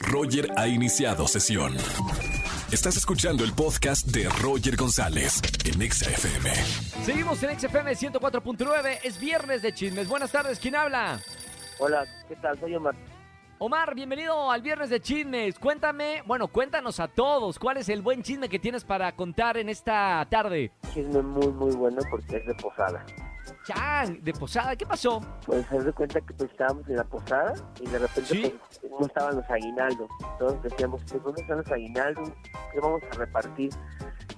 Roger ha iniciado sesión. Estás escuchando el podcast de Roger González en Exa FM. Seguimos en XFM 104.9. Es viernes de chismes. Buenas tardes. ¿Quién habla? Hola, ¿qué tal? Soy Omar. Omar, bienvenido al viernes de chismes. Cuéntame, bueno, cuéntanos a todos cuál es el buen chisme que tienes para contar en esta tarde. Chisme muy, muy bueno porque es de posada. Chan, de posada, ¿qué pasó? Pues se de cuenta que pues, estábamos en la posada y de repente ¿Sí? pues, no estaban los aguinaldos. Todos decíamos, pues, ¿dónde están los aguinaldos? ¿Qué vamos a repartir?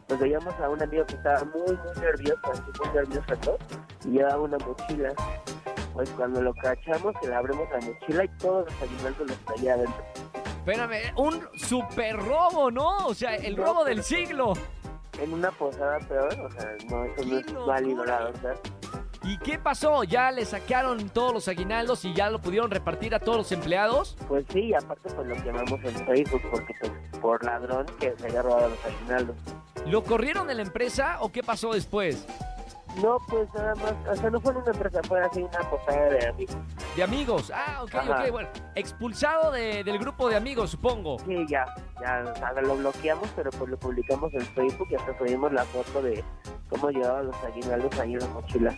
Pues veíamos a un amigo que estaba muy, muy nervioso, así muy nervioso todo, y llevaba una mochila. Pues cuando lo cachamos, le abrimos la mochila y todos los aguinaldos los traía adentro. Espérame, un super robo, ¿no? O sea, el robo del siglo. En una posada peor, o sea, no, eso no ¡Qué es válido, la verdad. ¿Y qué pasó? ¿Ya le sacaron todos los aguinaldos y ya lo pudieron repartir a todos los empleados? Pues sí, aparte pues lo quemamos en Facebook porque pues por ladrón que se había robado los aguinaldos. ¿Lo corrieron de la empresa o qué pasó después? No, pues nada más, o sea, no fue en una empresa, fue así una posada de amigos. De amigos. Ah, ok, Ajá. ok, bueno. Expulsado de- del grupo de amigos, supongo. Sí, ya, ya, o sea, lo bloqueamos, pero pues lo publicamos en Facebook y hasta subimos la foto de cómo llevaba los aguinaldos ahí en la mochila.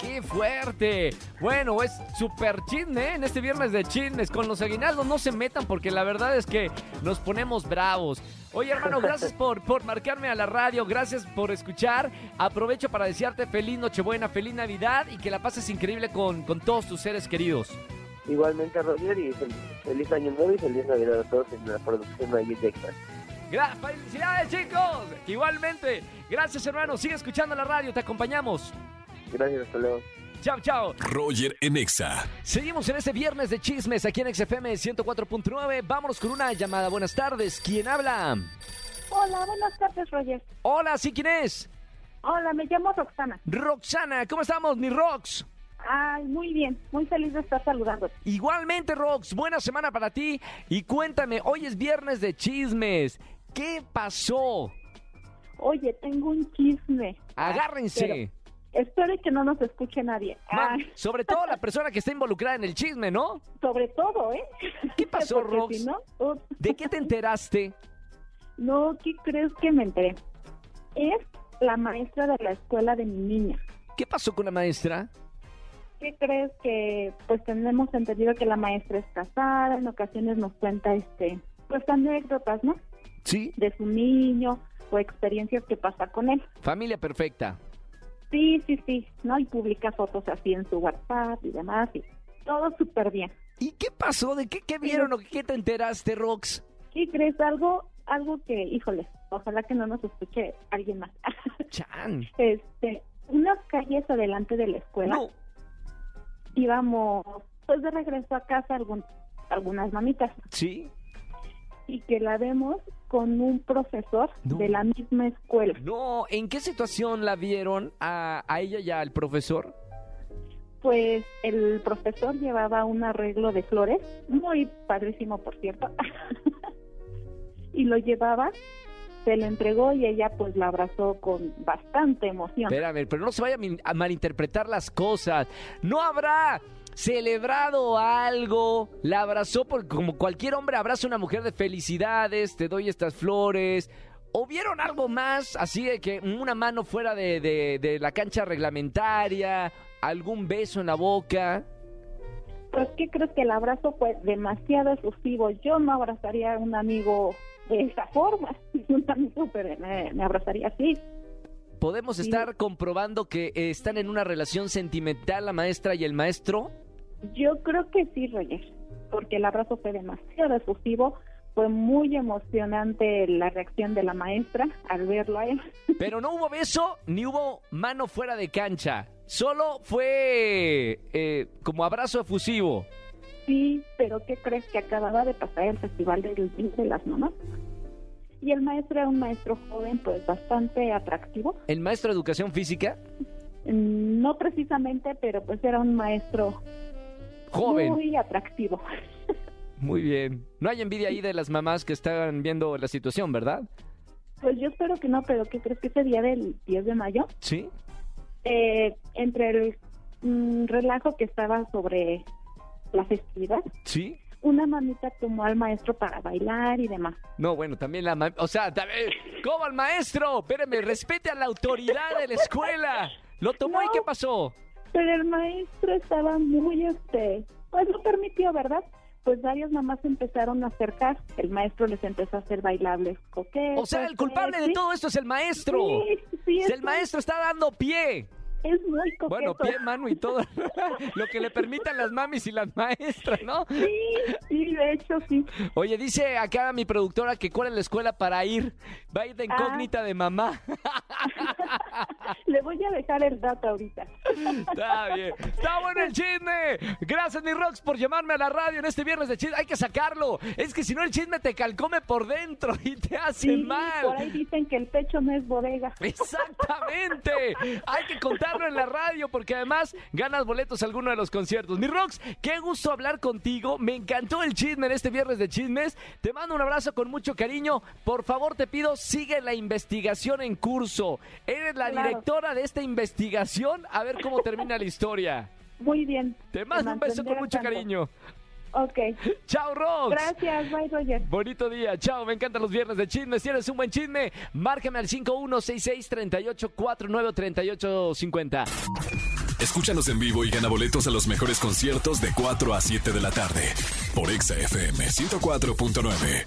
¡Qué fuerte! Bueno, es súper chisme, ¿eh? En este viernes de chismes. Con los aguinaldos no se metan porque la verdad es que nos ponemos bravos. Oye, hermano, gracias por, por marcarme a la radio. Gracias por escuchar. Aprovecho para desearte feliz Nochebuena, feliz Navidad y que la pases increíble con, con todos tus seres queridos. Igualmente Roger y feliz, feliz año nuevo y feliz Navidad a todos en la producción de. Gra- ¡Felicidades, chicos! Igualmente. Gracias, hermano. Sigue escuchando la radio. Te acompañamos. Gracias, hasta luego. Chao, chao. Roger en Exa. Seguimos en este viernes de chismes aquí en XFM 104.9. Vámonos con una llamada. Buenas tardes. ¿Quién habla? Hola, buenas tardes, Roger. Hola, ¿sí quién es? Hola, me llamo Roxana. Roxana, ¿cómo estamos, mi Rox? Ay, muy bien, muy feliz de estar saludando. Igualmente, Rox, buena semana para ti. Y cuéntame, hoy es viernes de chismes. ¿Qué pasó? Oye, tengo un chisme. Agárrense. Pero espero que no nos escuche nadie. Sobre todo la persona que está involucrada en el chisme, ¿no? sobre todo, ¿eh? ¿Qué pasó, Rox? si no. ¿De qué te enteraste? No, ¿qué crees que me enteré? Es la maestra de la escuela de mi niña. ¿Qué pasó con la maestra? ¿Qué crees que, pues tenemos entendido que la maestra es casada, en ocasiones nos cuenta, este, pues anécdotas, ¿no? Sí. De su niño o experiencias que pasa con él. Familia perfecta. Sí, sí, sí, ¿no? Y publica fotos así en su WhatsApp y demás, y todo súper bien. ¿Y qué pasó? ¿De qué, qué vieron o qué te enteraste, Rox? ¿Qué crees? Algo, algo que, híjole, ojalá que no nos escuche alguien más. Chan. este, unas calles adelante de la escuela, No. íbamos, pues de regreso a casa algún, algunas mamitas, ¿Sí? Y que la vemos con un profesor No. de la misma escuela. No, ¿en qué situación la vieron a, a ella y al profesor? Pues el profesor llevaba un arreglo de flores, muy padrísimo por cierto, y lo llevaba, se lo entregó y ella pues la abrazó con bastante emoción. Espérame, pero no se vaya a malinterpretar las cosas. No habrá celebrado algo, la abrazó porque como cualquier hombre abraza a una mujer de felicidades, te doy estas flores. ¿O vieron algo más, así de que una mano fuera de, de- de la cancha reglamentaria, algún beso en la boca? Pues ¿qué crees que el abrazo fue demasiado efusivo? Yo no abrazaría a un amigo de esa forma, un amigo pero me, me abrazaría así. ¿Podemos Sí. estar comprobando que están en una relación sentimental la maestra y el maestro? Yo creo que sí, Roger, porque el abrazo fue demasiado efusivo. Fue muy emocionante la reacción de la maestra al verlo a él. Pero no hubo beso ni hubo mano fuera de cancha. Solo fue eh, como abrazo efusivo. Sí, pero ¿qué crees que acababa de pasar el Festival del Día de las Mamás? Y el maestro era un maestro joven, pues bastante atractivo. ¿El maestro de educación física? Mm, No precisamente, pero pues era un maestro Joven. Muy... muy atractivo. bien. No hay envidia ahí de las mamás que están viendo la situación, ¿verdad? Pues yo espero que no, pero ¿qué crees que ese día del 10 de mayo? Sí. eh, entre el mm, relajo que estaba sobre la festividad, Sí. una mamita tomó al maestro para bailar y demás. No, bueno, también la... ma- O sea, también- ¿cómo al maestro? Espérame, respete a la autoridad de la escuela. Lo tomó y. ¿qué pasó? Pero el maestro estaba muy, este, pues lo permitió, ¿verdad? Pues varias mamás empezaron a acercar, el maestro les empezó a hacer bailables coquetos. O sea, el culpable de todo esto es el maestro. Sí, sí, es, el maestro está dando pie. es muy coqueto. Bueno, pie, mano y todo. Lo que le permitan las mamis y las maestras, ¿no? Sí, sí, de hecho sí. Oye, dice acá mi productora que cuál es la escuela para ir. Va a ir de Ah. incógnita de mamá. Le voy a dejar el dato ahorita. Está bien. Está bueno el chisme. Gracias, mi Rox, por llamarme a la radio en este viernes de chisme. Hay que sacarlo. Es que si no, el chisme te calcome por dentro y te hace Sí, mal. por ahí dicen que el pecho no es bodega. Exactamente. Hay que contarlo en la radio porque además ganas boletos a alguno de los conciertos. Mi Rox, qué gusto hablar contigo. Me encantó el chisme en este viernes de chismes. Te mando un abrazo con mucho cariño. Por favor, te pido, sigue la investigación en curso. Eres la Claro. directora de esta investigación. A ver cómo termina la historia. Muy bien. Te mando un beso con mucho tanto. cariño. Ok. Chao, Rox. Gracias, bye, Roger. Bonito día, chao, me encantan los viernes de chismes. Si eres un buen chisme, márcame al 5166-3849-3850. Escúchanos en vivo y gana boletos a los mejores conciertos de 4 a 7 de la tarde por Exa FM 104.9.